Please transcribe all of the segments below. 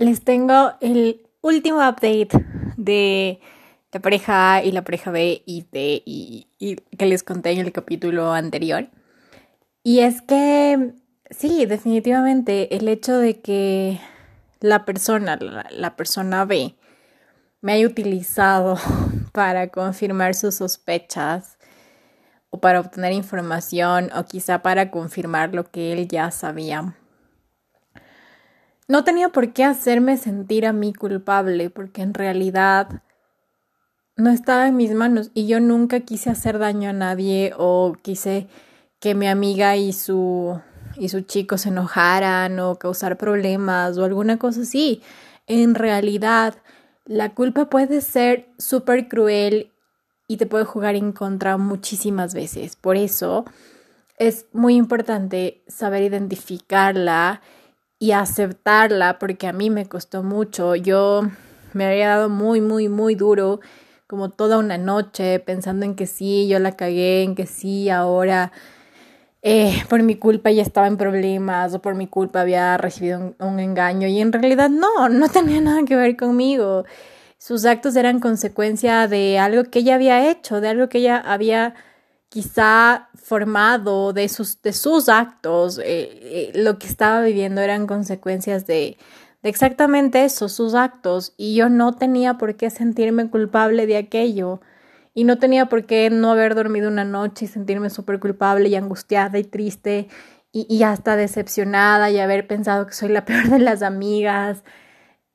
les tengo el último update de la pareja A y la pareja B y D y, que les conté en el capítulo anterior. Y es que sí, definitivamente el hecho de que la persona, la persona B, me haya utilizado para confirmar sus sospechas o para obtener información o quizá para confirmar lo que él ya sabía no tenía por qué hacerme sentir a mí culpable, porque en realidad no estaba en mis manos y yo nunca quise hacer daño a nadie o quise que mi amiga y su y chico se enojaran o causar problemas o alguna cosa así. En realidad, la culpa puede ser súper cruel y te puede jugar en contra muchísimas veces. Por eso es muy importante saber identificarla y aceptarla porque a mí me costó mucho. Yo me había dado muy, muy, muy duro como toda una noche pensando en que sí, yo la cagué, en que sí, ahora eh, por mi culpa ya estaba en problemas o por mi culpa había recibido un engaño y en realidad no, no tenía nada que ver conmigo. Sus actos eran consecuencia de algo que ella había hecho, de algo que ella había quizá formado de sus, de sus actos, eh, eh, lo que estaba viviendo eran consecuencias de, exactamente eso, sus actos, y yo no tenía por qué sentirme culpable de aquello, y no tenía por qué no haber dormido una noche y sentirme súper culpable y angustiada y triste y, y hasta decepcionada y haber pensado que soy la peor de las amigas.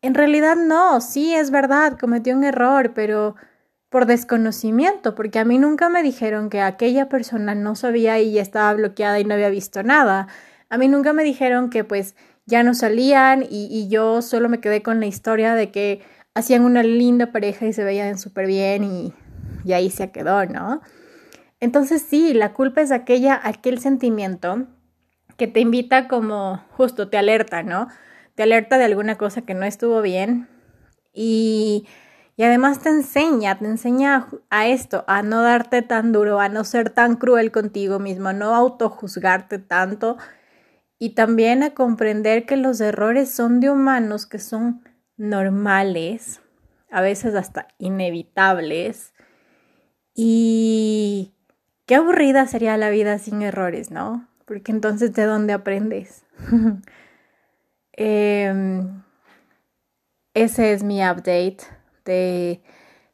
En realidad no, sí es verdad, cometí un error, pero por desconocimiento, porque a mí nunca me dijeron que aquella persona no sabía y estaba bloqueada y no había visto nada. A mí nunca me dijeron que pues ya no salían y, yo solo me quedé con la historia de que hacían una linda pareja y se veían súper bien y, y ahí se quedó, ¿no? Entonces sí, la culpa es aquella, aquel sentimiento que te invita como, justo te alerta, ¿no? Te alerta de alguna cosa que no estuvo bien y y además te enseña, te enseña a esto, a no darte tan duro, a no ser tan cruel contigo mismo, a no autojuzgarte tanto y también a comprender que los errores son de humanos que son normales, a veces hasta inevitables. Y qué aburrida sería la vida sin errores, ¿no? Porque entonces de dónde aprendes. Em, ese es mi update de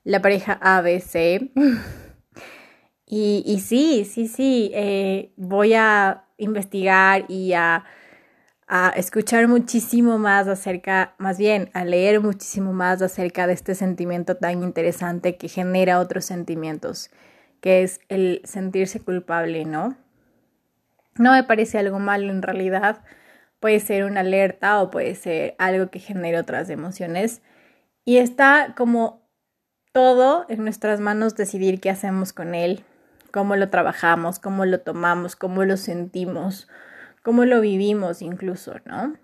la pareja ABC. y, y, sí, sí, sí, eh, voy a investigar y a, a escuchar muchísimo más acerca, más bien a leer muchísimo más acerca de este sentimiento tan interesante que genera otros sentimientos, que es el sentirse culpable, ¿no? No me parece algo malo en realidad, puede ser una alerta o puede ser algo que genere otras emociones, y está como todo en nuestras manos decidir qué hacemos con él, cómo lo trabajamos, cómo lo tomamos, cómo lo sentimos, cómo lo vivimos incluso, ¿no?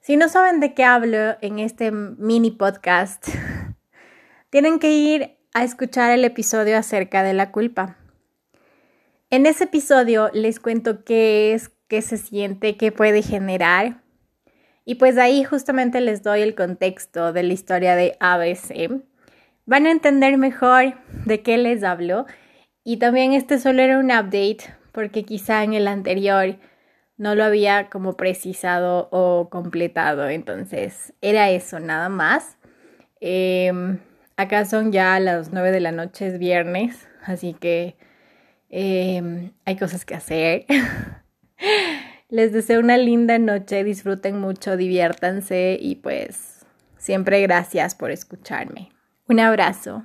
Si no saben de qué hablo en este mini podcast, tienen que ir a escuchar el episodio acerca de la culpa. En ese episodio les cuento qué es, qué se siente, qué puede generar y pues ahí justamente les doy el contexto de la historia de ABC. Van a entender mejor de qué les hablo. Y también este solo era un update porque quizá en el anterior no lo había como precisado o completado. Entonces era eso nada más. Em, acá son ya las 9 de la noche, es viernes, así que em, hay cosas que hacer. Les deseo una linda noche, disfruten mucho, diviértanse y pues siempre gracias por escucharme. Un abrazo.